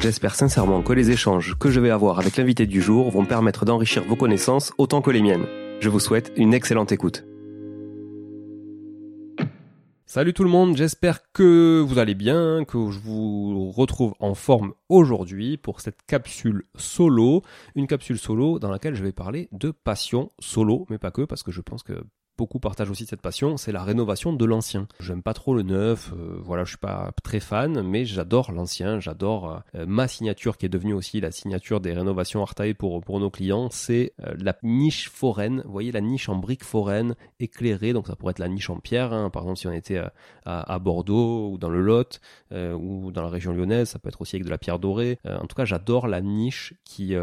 J'espère sincèrement que les échanges que je vais avoir avec l'invité du jour vont permettre d'enrichir vos connaissances autant que les miennes. Je vous souhaite une excellente écoute. Salut tout le monde, j'espère que vous allez bien, que je vous retrouve en forme aujourd'hui pour cette capsule solo, une capsule solo dans laquelle je vais parler de passion solo, mais pas que, parce que je pense que beaucoup partagent aussi cette passion, c'est la rénovation de l'ancien. J'aime pas trop le neuf, euh, voilà, je suis pas très fan, mais j'adore l'ancien, j'adore euh, ma signature qui est devenue aussi la signature des rénovations Artae pour pour nos clients, c'est euh, la niche foraine. Vous voyez la niche en briques foraines éclairée, donc ça pourrait être la niche en pierre, hein. par exemple si on était à, à, Bordeaux ou dans le Lot ou dans la région lyonnaise, ça peut être aussi avec de la pierre dorée. en tout cas, j'adore la niche qui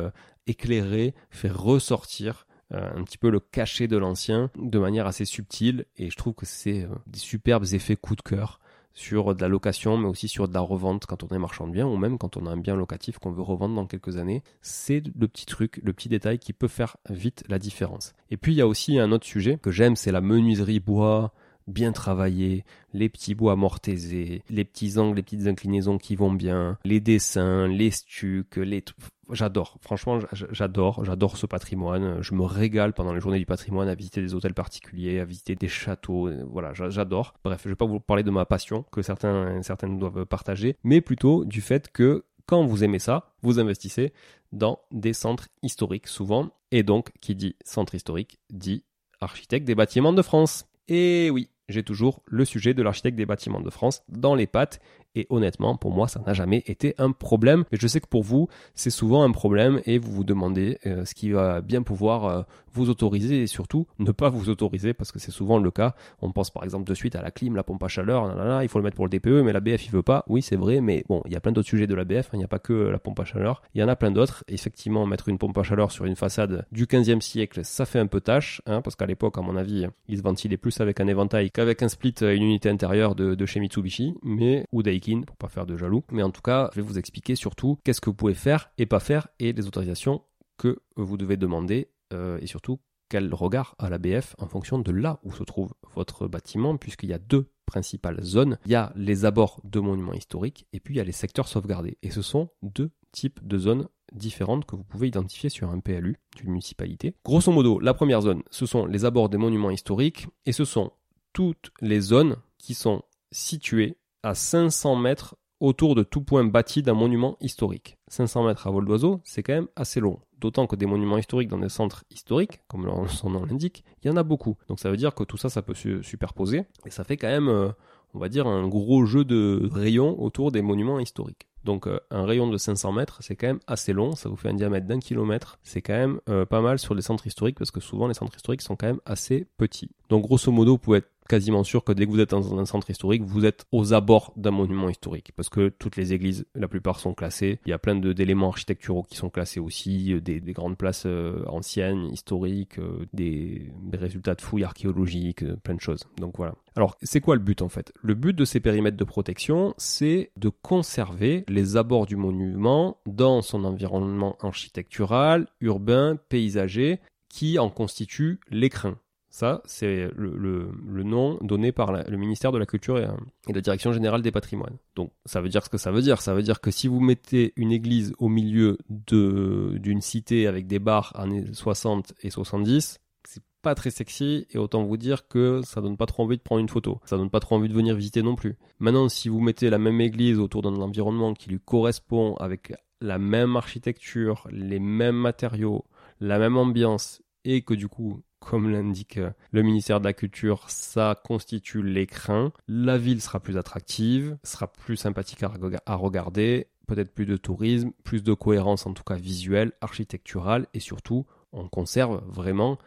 éclairée fait ressortir euh, un petit peu le cachet de l'ancien de manière assez subtile et je trouve que c'est euh, des superbes effets coup de cœur sur de la location mais aussi sur de la revente quand on est marchand de biens ou même quand on a un bien locatif qu'on veut revendre dans quelques années. C'est le petit truc, le petit détail qui peut faire vite la différence. Et puis il y a aussi un autre sujet que j'aime, c'est la menuiserie bois, bien travaillé, les petits bois mortaisés, les petits angles, les petites inclinaisons qui vont bien, les dessins, les stucs, les j'adore. Franchement, j'adore, j'adore ce patrimoine. Je me régale pendant les journées du patrimoine à visiter des hôtels particuliers, à visiter des châteaux. Voilà, j'adore. Bref, je vais pas vous parler de ma passion que certains certaines doivent partager, mais plutôt du fait que quand vous aimez ça, vous investissez dans des centres historiques souvent et donc qui dit centre historique dit architecte des bâtiments de France. Et oui, j'ai toujours le sujet de l'architecte des bâtiments de France dans les pattes Et honnêtement, pour moi, ça n'a jamais été un problème. Mais je sais que pour vous, c'est souvent un problème et vous vous demandez euh, ce qui va bien pouvoir euh, vous autoriser et surtout ne pas vous autoriser parce que c'est souvent le cas. On pense par exemple de suite à la clim, la pompe à chaleur, il faut le mettre pour le DPE, mais la BF il veut pas. Oui, c'est vrai, mais bon, il y a plein d'autres sujets de la BF, hein. il n'y a pas que la pompe à chaleur, il y en a plein d'autres. Effectivement, mettre une pompe à chaleur sur une façade du 15e siècle, ça fait un peu tâche, hein, parce qu'à l'époque, à mon avis, il se ventilait plus avec un éventail qu'avec un split, une unité intérieure de, de chez Mitsubishi, mais ou pour pas faire de jaloux. Mais en tout cas, je vais vous expliquer surtout qu'est-ce que vous pouvez faire et pas faire et les autorisations que vous devez demander euh, et surtout quel regard à la BF en fonction de là où se trouve votre bâtiment, puisqu'il y a deux principales zones. Il y a les abords de monuments historiques et puis il y a les secteurs sauvegardés. Et ce sont deux types de zones différentes que vous pouvez identifier sur un PLU d'une municipalité. Grosso modo, la première zone, ce sont les abords des monuments historiques et ce sont toutes les zones qui sont situées à 500 mètres autour de tout point bâti d'un monument historique. 500 mètres à vol d'oiseau, c'est quand même assez long. D'autant que des monuments historiques dans des centres historiques, comme son nom l'indique, il y en a beaucoup. Donc ça veut dire que tout ça, ça peut se superposer. Et ça fait quand même, euh, on va dire, un gros jeu de rayons autour des monuments historiques. Donc euh, un rayon de 500 mètres, c'est quand même assez long, ça vous fait un diamètre d'un kilomètre. C'est quand même euh, pas mal sur les centres historiques parce que souvent les centres historiques sont quand même assez petits. Donc grosso modo, vous pouvez être quasiment sûr que dès que vous êtes dans un centre historique, vous êtes aux abords d'un monument historique. Parce que toutes les églises, la plupart sont classées. Il y a plein d'éléments architecturaux qui sont classés aussi, euh, des, grandes places euh, anciennes, historiques, euh, des, résultats de fouilles archéologiques, plein de choses. Donc voilà. Alors, c'est quoi le but en fait? Le but de ces périmètres de protection, c'est de conserver les abords du monument dans son environnement architectural, urbain, paysager, qui en constitue l'écrin. Ça, c'est le, nom donné par le ministère de la Culture et, la Direction générale des patrimoines. Donc, ça veut dire ce que ça veut dire. Ça veut dire que si vous mettez une église au milieu d'une cité avec des bars années 60 et 70, c'est pas très sexy et autant vous dire que ça donne pas trop envie de prendre une photo. Ça donne pas trop envie de venir visiter non plus. Maintenant, si vous mettez la même église autour d'un environnement qui lui correspond avec la même architecture, les mêmes matériaux, la même ambiance et que du coup comme l'indique euh, le ministère de la Culture, ça constitue l'écrin. La ville sera plus attractive, sera plus sympathique à, regarder, peut-être plus de tourisme, plus de cohérence en tout cas visuelle, architecturale, et surtout, on conserve vraiment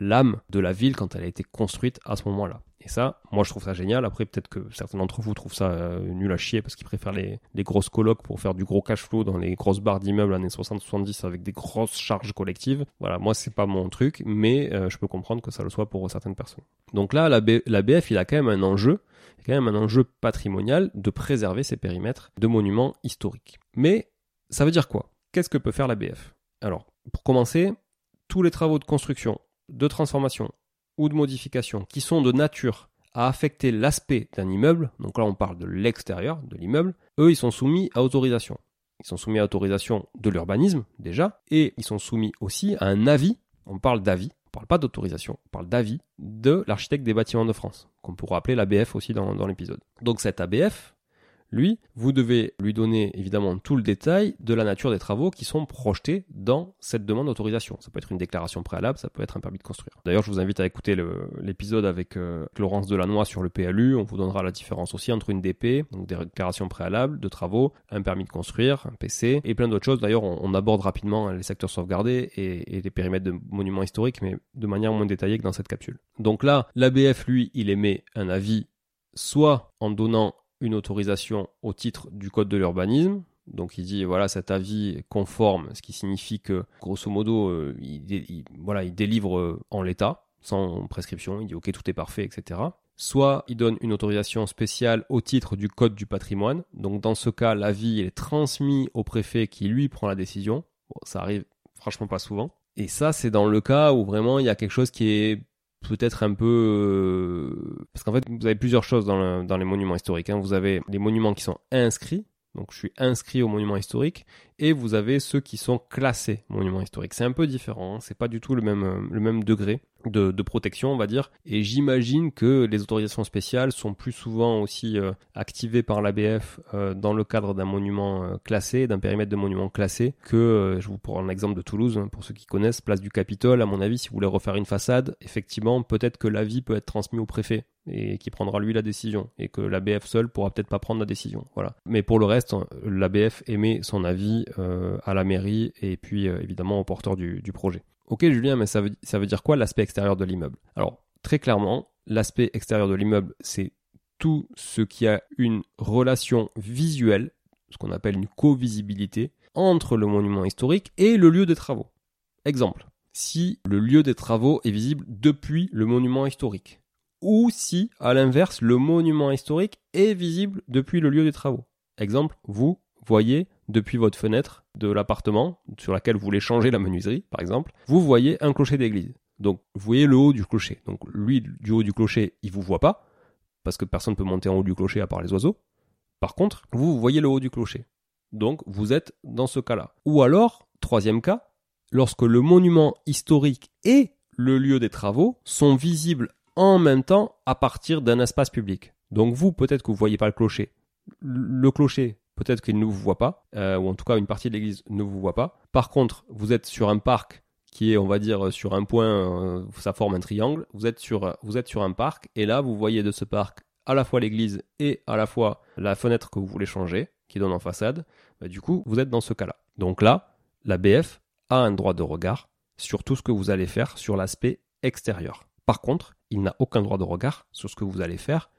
l'âme de la ville quand elle a été construite à ce moment-là. Et ça, moi je trouve ça génial. Après, peut-être que certains d'entre vous trouvent ça euh, nul à chier parce qu'ils préfèrent les, grosses colocs pour faire du gros cash flow dans les grosses barres d'immeubles années 60-70 avec des grosses charges collectives. Voilà, moi c'est pas mon truc, mais euh, je peux comprendre que ça le soit pour certaines personnes. Donc là, la, la BF, il a quand même un enjeu, quand même un enjeu patrimonial de préserver ces périmètres de monuments historiques. Mais ça veut dire quoi? Qu'est-ce que peut faire la BF Alors, pour commencer, tous les travaux de construction, de transformation, ou de modifications qui sont de nature à affecter l'aspect d'un immeuble, donc là on parle de l'extérieur de l'immeuble, eux ils sont soumis à autorisation. Ils sont soumis à autorisation de l'urbanisme déjà, et ils sont soumis aussi à un avis, on parle d'avis, on parle pas d'autorisation, on parle d'avis de l'architecte des bâtiments de France, qu'on pourra appeler l'ABF aussi dans l'épisode. Donc cet ABF, lui, vous devez lui donner évidemment tout le détail de la nature des travaux qui sont projetés dans cette demande d'autorisation. Ça peut être une déclaration préalable, ça peut être un permis de construire. D'ailleurs, je vous invite à écouter l'épisode avec euh, Laurence Delannoy sur le PLU. On vous donnera la différence aussi entre une DP, donc des déclarations préalables de travaux, un permis de construire, un PC et plein d'autres choses. D'ailleurs, on, aborde rapidement les secteurs sauvegardés et, et les périmètres de monuments historiques, mais de manière moins détaillée que dans cette capsule. Donc là, l'ABF, lui, il émet un avis soit en donnant une autorisation au titre du code de l'urbanisme. Donc il dit voilà cet avis conforme, ce qui signifie que grosso modo euh, il, voilà il délivre euh, en l'état sans prescription, il dit ok tout est parfait etc. Soit il donne une autorisation spéciale au titre du code du patrimoine. Donc dans ce cas l'avis est transmis au préfet qui lui prend la décision. Ça arrive franchement pas souvent. Et ça c'est dans le cas où vraiment il y a quelque chose qui est peut-être un peu... Euh, parce qu'en fait, vous avez plusieurs choses dans, dans les monuments historiques. Hein. Vous avez les monuments qui sont inscrits, donc je suis inscrit au monument historique, et vous avez ceux qui sont classés monument historique. C'est un peu différent, hein. c'est pas du tout le même, le même degré. De, protection, on va dire. Et j'imagine que les autorisations spéciales sont plus souvent aussi euh, activées par l'ABF euh, dans le cadre d'un monument euh, classé, d'un périmètre de monument classé, que je vous prends un exemple de Toulouse, hein, pour ceux qui connaissent, place du Capitole. À mon avis, si vous voulez refaire une façade, effectivement, peut-être que l'avis peut être transmis au préfet et qui prendra lui la décision et que l'ABF seul pourra peut-être pas prendre la décision. Voilà. Mais pour le reste, l'ABF émet son avis à la mairie et puis évidemment au porteur du projet. Ok Julien, mais ça veut, dire quoi l'aspect extérieur de l'immeuble? Alors, très clairement, l'aspect extérieur de l'immeuble, c'est tout ce qui a une relation visuelle, ce qu'on appelle une co-visibilité, entre le monument historique et le lieu des travaux. Exemple, si le lieu des travaux est visible depuis le monument historique, ou si, à l'inverse, le monument historique est visible depuis le lieu des travaux. Exemple, vous voyez depuis votre fenêtre de l'appartement sur laquelle vous voulez changer la menuiserie, par exemple, vous voyez un clocher d'église. Donc, vous voyez le haut du clocher. Donc, lui, du haut du clocher, il vous voit pas, parce que personne ne peut monter en haut du clocher à part les oiseaux. Par contre, vous, vous voyez le haut du clocher. Donc, vous êtes dans ce cas-là. Ou alors, troisième cas, lorsque le monument historique et le lieu des travaux sont visibles en même temps à partir d'un espace public. Donc vous, peut-être que vous voyez pas le clocher. Le clocher, peut-être qu'il ne vous voit pas, euh, ou en tout cas une partie de l'église ne vous voit pas. Par contre, vous êtes sur un parc qui est, on va dire, sur un point, euh, ça forme un triangle. Vous êtes sur, un parc, et là, vous voyez de ce parc à la fois l'église et à la fois la fenêtre que vous voulez changer, qui donne en façade. Bah, du coup, vous êtes dans ce cas-là. Donc là, la BF a un droit de regard sur tout ce que vous allez faire sur l'aspect extérieur. Par contre, il n'a aucun droit de regard sur ce que vous allez faire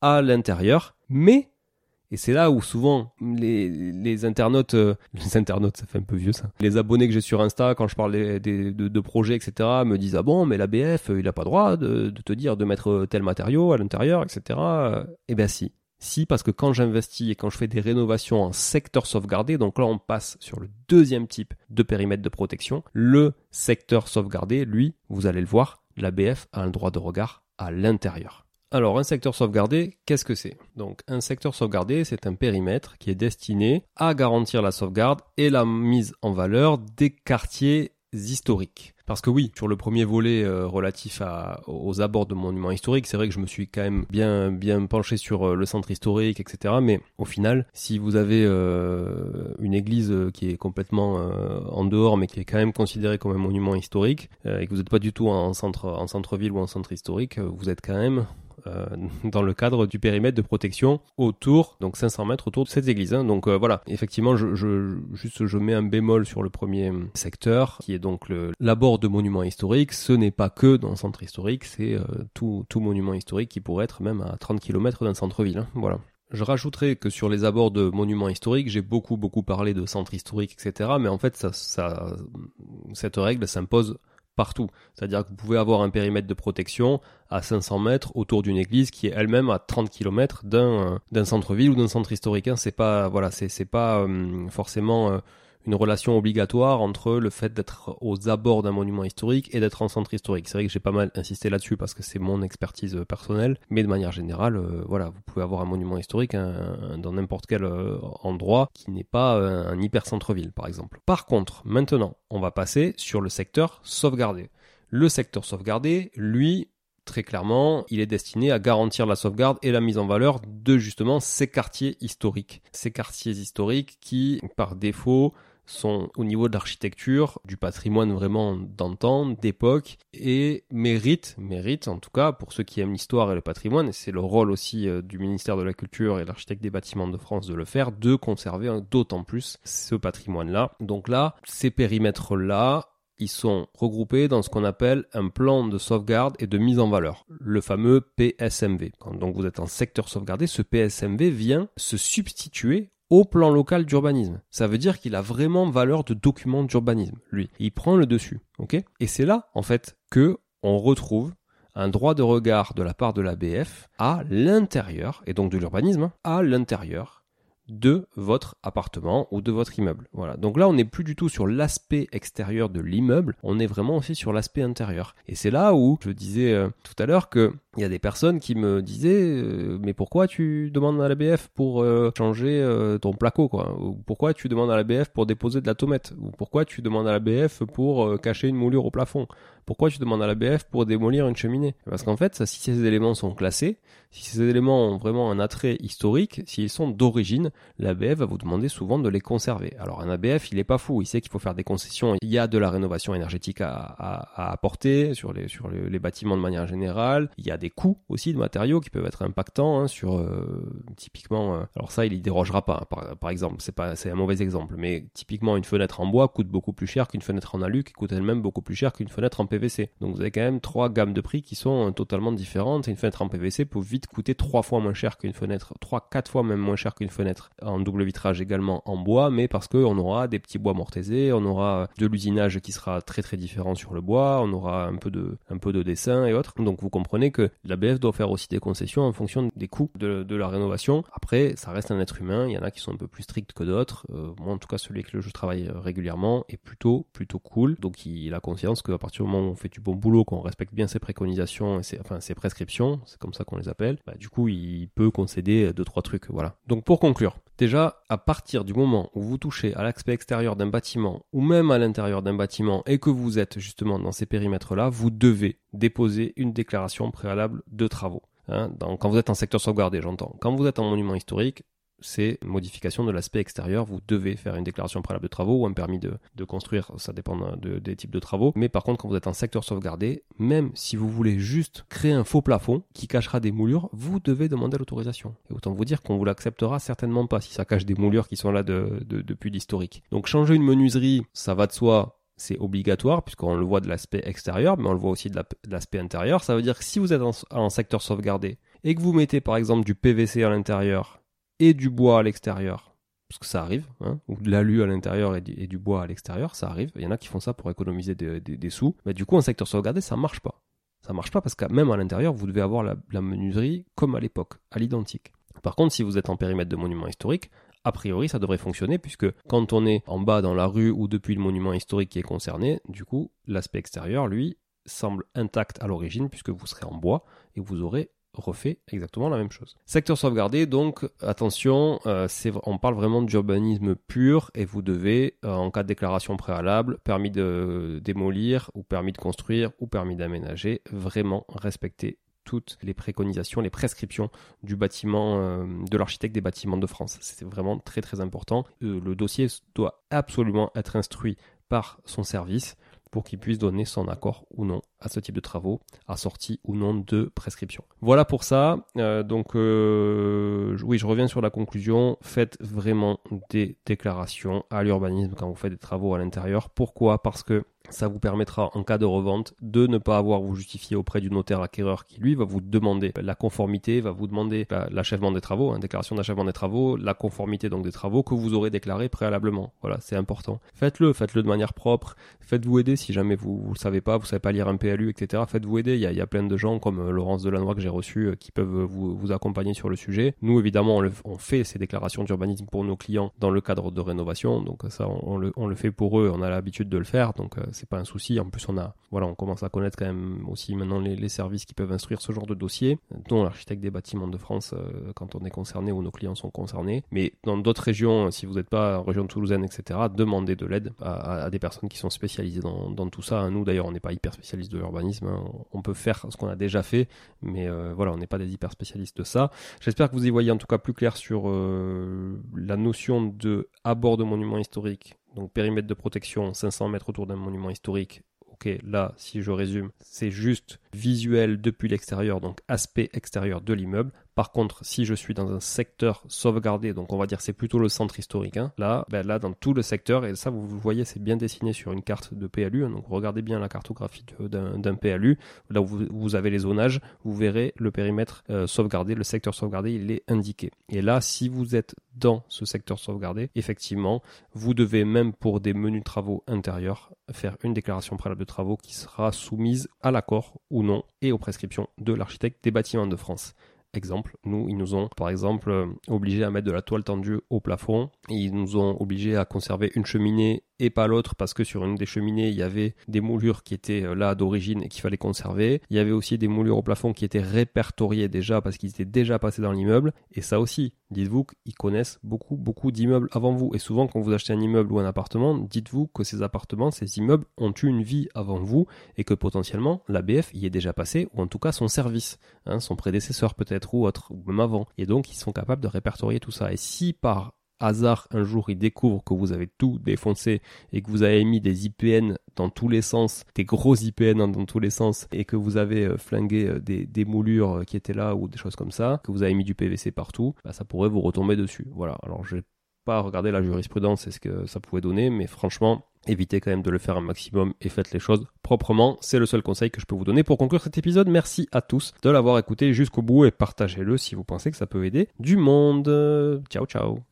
à l'intérieur, mais et c'est là où souvent les, internautes, euh, les internautes, ça fait un peu vieux ça. Les abonnés que j'ai sur Insta, quand je parle de, projets, etc., me disent ah bon, mais l'ABF, il a pas droit de, de, te dire de mettre tel matériau à l'intérieur, etc. Eh ben si, si parce que quand j'investis et quand je fais des rénovations en secteur sauvegardé, donc là on passe sur le deuxième type de périmètre de protection, le secteur sauvegardé, lui, vous allez le voir, l'ABF a un droit de regard à l'intérieur. Alors, un secteur sauvegardé, qu'est-ce que c'est? Donc, un secteur sauvegardé, c'est un périmètre qui est destiné à garantir la sauvegarde et la mise en valeur des quartiers historiques. Parce que oui, sur le premier volet euh, relatif aux abords de monuments historiques, c'est vrai que je me suis quand même bien bien penché sur euh, le centre historique, etc. Mais au final, si vous avez euh, une église qui est complètement en dehors, mais qui est quand même considérée comme un monument historique, et que vous n'êtes pas du tout en centre en centre-ville ou en centre historique, vous êtes quand même euh, dans le cadre du périmètre de protection autour, donc 500 mètres autour de cette église. Hein. Donc euh, voilà, effectivement, je, je, juste je mets un bémol sur le premier secteur, qui est donc l'abord de monuments historiques. Ce n'est pas que dans le centre historique, c'est euh, tout, tout monument historique qui pourrait être même à 30 km d'un centre-ville. Hein. Voilà. Je rajouterai que sur les abords de monuments historiques, j'ai beaucoup beaucoup parlé de centre historique, etc. Mais en fait, ça, ça, cette règle s'impose partout. C'est-à-dire que vous pouvez avoir un périmètre de protection à 500 mètres autour d'une église qui est elle-même à 30 km d'un d'un centre-ville ou d'un centre historique. Hein. C'est pas voilà, c'est pas euh, forcément euh, une relation obligatoire entre le fait d'être aux abords d'un monument historique et d'être en centre historique. C'est vrai que j'ai pas mal insisté là-dessus parce que c'est mon expertise euh, personnelle, mais de manière générale, euh, voilà, vous pouvez avoir un monument historique dans n'importe quel euh, endroit qui n'est pas un hyper centre-ville, par exemple. Par contre, maintenant, on va passer sur le secteur sauvegardé. Le secteur sauvegardé, lui, très clairement, il est destiné à garantir la sauvegarde et la mise en valeur de justement ces quartiers historiques. Ces quartiers historiques qui, par défaut, sont au niveau de l'architecture, du patrimoine vraiment d'antan, d'époque, et méritent, méritent en tout cas, pour ceux qui aiment l'histoire et le patrimoine, et c'est le rôle aussi euh, du ministère de la Culture et l'architecte des bâtiments de France de le faire, de conserver d'autant plus ce patrimoine-là. Donc là, ces périmètres-là, ils sont regroupés dans ce qu'on appelle un plan de sauvegarde et de mise en valeur, le fameux PSMV. Quand donc vous êtes en secteur sauvegardé, ce PSMV vient se substituer au plan local d'urbanisme. Ça veut dire qu'il a vraiment valeur de document d'urbanisme, lui. Il prend le dessus, ok? Et c'est là, en fait, que on retrouve un droit de regard de la part de l'ABF à l'intérieur, et donc de l'urbanisme, à l'intérieur de votre appartement ou de votre immeuble. Voilà. Donc là, on n'est plus du tout sur l'aspect extérieur de l'immeuble, on est vraiment aussi sur l'aspect intérieur. Et c'est là où je disais euh, tout à l'heure que il y a des personnes qui me disaient euh, mais pourquoi tu demandes à l'ABF pour euh, changer ton placo quoi? Ou pourquoi tu demandes à l'ABF pour déposer de la tomate ou pourquoi tu demandes à l'ABF pour cacher une moulure au plafond? Pourquoi tu demandes à l'ABF pour démolir une cheminée? Parce qu'en fait, si ces éléments sont classés, si ces éléments ont vraiment un attrait historique, s'ils sont d'origine, l'ABF va vous demander souvent de les conserver. Alors un ABF, il est pas fou, il sait qu'il faut faire des concessions. Il y a de la rénovation énergétique à, à, apporter sur les sur les, bâtiments de manière générale. Il y a des coûts aussi de matériaux qui peuvent être impactants hein, sur euh, typiquement. Euh, alors ça, il y dérogera pas. Hein, par, par exemple, c'est c'est un mauvais exemple, mais typiquement une fenêtre en bois coûte beaucoup plus cher qu'une fenêtre en alu, qui coûte elle-même beaucoup plus cher qu'une fenêtre en PVC. Donc vous avez quand même trois gammes de prix qui sont euh, totalement différentes. Une fenêtre en PVC peut vite coûter trois fois moins cher qu'une fenêtre, trois, quatre fois même moins cher qu'une fenêtre en double vitrage également en bois, mais parce qu'on aura des petits bois mortaisés, on aura de l'usinage qui sera très très différent sur le bois, on aura un peu de, un peu de dessin et autres. Donc vous comprenez que l'ABF doit faire aussi des concessions en fonction des coûts de, la rénovation. Après, ça reste un être humain, il y en a qui sont un peu plus stricts que d'autres. Euh, moi en tout cas celui avec lequel je travaille régulièrement est plutôt plutôt cool. Donc il a conscience qu'à partir du moment on fait du bon boulot, qu'on respecte bien ses préconisations et ses, prescriptions, c'est comme ça qu'on les appelle, bah, du coup il peut concéder deux trois trucs. Voilà. Donc pour conclure, déjà à partir du moment où vous touchez à l'aspect extérieur d'un bâtiment ou même à l'intérieur d'un bâtiment et que vous êtes justement dans ces périmètres-là, vous devez déposer une déclaration préalable de travaux. Hein, quand vous êtes en secteur sauvegardé, j'entends. Quand vous êtes en monument historique, c'est modification de l'aspect extérieur. Vous devez faire une déclaration préalable de travaux ou un permis de, construire, ça dépend des types de travaux. Mais par contre, quand vous êtes en secteur sauvegardé, même si vous voulez juste créer un faux plafond qui cachera des moulures, vous devez demander l'autorisation. Et autant vous dire qu'on vous l'acceptera certainement pas si ça cache des moulures qui sont là depuis l'historique. Donc changer une menuiserie, ça va de soi, c'est obligatoire puisqu'on le voit de l'aspect extérieur, mais on le voit aussi de l'aspect intérieur. Ça veut dire que si vous êtes en secteur sauvegardé et que vous mettez par exemple du PVC à l'intérieur et du bois à l'extérieur, parce que ça arrive, hein, ou de l'alu à l'intérieur et, du bois à l'extérieur, ça arrive. Il y en a qui font ça pour économiser des, sous. Mais du coup, en secteur sauvegardé, ça marche pas. Ça marche pas parce que même à l'intérieur, vous devez avoir la, menuiserie comme à l'époque, à l'identique. Par contre, si vous êtes en périmètre de monument historique, a priori, ça devrait fonctionner puisque quand on est en bas dans la rue ou depuis le monument historique qui est concerné, du coup, l'aspect extérieur, lui, semble intact à l'origine puisque vous serez en bois et vous aurez refait exactement la même chose. Secteur sauvegardé, donc attention, euh, on parle vraiment d'urbanisme pur et vous devez, euh, en cas de déclaration préalable, permis de démolir ou permis de construire ou permis d'aménager, vraiment respecter toutes les préconisations, les prescriptions du bâtiment, euh, de l'architecte des bâtiments de France. C'est vraiment très très important. le dossier doit absolument être instruit par son service pour qu'il puisse donner son accord ou non à ce type de travaux, assorti ou non de prescription. Voilà pour ça. Euh, donc euh, oui, je reviens sur la conclusion. Faites vraiment des déclarations à l'urbanisme quand vous faites des travaux à l'intérieur. Pourquoi? Parce que ça vous permettra, en cas de revente, de ne pas avoir vous justifier auprès du notaire acquéreur qui, lui, va vous demander la conformité, va vous demander l'achèvement des travaux, hein, déclaration d'achèvement des travaux, la conformité donc des travaux que vous aurez déclarés préalablement. Voilà, c'est important. Faites-le, faites-le de manière propre. Faites-vous aider si jamais vous ne savez pas, vous savez pas lire un PLU, etc. Faites-vous aider. Il y, a, plein de gens comme euh, Laurence Delannoy que j'ai reçu euh, qui peuvent vous, vous accompagner sur le sujet. Nous, évidemment, on, on fait ces déclarations d'urbanisme pour nos clients dans le cadre de rénovation. Donc ça, on, le, on le fait pour eux. On a l'habitude de le faire. Donc euh, c'est pas un souci. En plus, on a, voilà, on commence à connaître quand même aussi maintenant les, services qui peuvent instruire ce genre de dossier, dont l'architecte des bâtiments de France euh, quand on est concerné ou nos clients sont concernés. Mais dans d'autres régions, si vous n'êtes pas en région toulousaine, etc., demandez de l'aide à, des personnes qui sont spécialisées dans, tout ça. Nous, d'ailleurs, on n'est pas hyper spécialistes de l'urbanisme. Hein. On peut faire ce qu'on a déjà fait, mais euh, voilà, on n'est pas des hyper spécialistes de ça. J'espère que vous y voyez en tout cas plus clair sur euh, la notion de à bord de monuments historiques donc périmètre de protection 500 mètres autour d'un monument historique. Ok, là, si je résume, c'est juste visuel depuis l'extérieur, donc aspect extérieur de l'immeuble. Par contre, si je suis dans un secteur sauvegardé, donc on va dire c'est plutôt le centre historique, hein, là, ben là dans tout le secteur, et ça vous, voyez c'est bien dessiné sur une carte de PLU, hein, donc regardez bien la cartographie d'un PLU, là où vous, avez les zonages, vous verrez le périmètre euh, sauvegardé, le secteur sauvegardé, il est indiqué. Et là, si vous êtes dans ce secteur sauvegardé, effectivement, vous devez même pour des menus travaux intérieurs faire une déclaration préalable de travaux qui sera soumise à l'accord ou non et aux prescriptions de l'architecte des bâtiments de France. Exemple, nous, ils nous ont par exemple euh, obligés à mettre de la toile tendue au plafond, ils nous ont obligés à conserver une cheminée et pas l'autre parce que sur une des cheminées, il y avait des moulures qui étaient euh, là d'origine et qu'il fallait conserver. Il y avait aussi des moulures au plafond qui étaient répertoriées déjà parce qu'ils étaient déjà passés dans l'immeuble. Et ça aussi, dites-vous qu'ils connaissent beaucoup, beaucoup d'immeubles avant vous. Et souvent, quand vous achetez un immeuble ou un appartement, dites-vous que ces appartements, ces immeubles ont eu une vie avant vous et que potentiellement, l'ABF y est déjà passé, ou en tout cas son service, hein, son prédécesseur peut-être, ou autre, ou même avant. Et donc, ils sont capables de répertorier tout ça. Et si par hasard un jour ils découvrent que vous avez tout défoncé et que vous avez mis des IPN dans tous les sens, des gros IPN dans tous les sens, et que vous avez euh, flingué euh, des, moulures euh, qui étaient là ou des choses comme ça, que vous avez mis du PVC partout, bah, ça pourrait vous retomber dessus. Voilà. Alors je vais pas regarder la jurisprudence et ce que ça pouvait donner, mais franchement, évitez quand même de le faire un maximum et faites les choses proprement. C'est le seul conseil que je peux vous donner pour conclure cet épisode. Merci à tous de l'avoir écouté jusqu'au bout et partagez-le si vous pensez que ça peut aider du monde. Ciao ciao.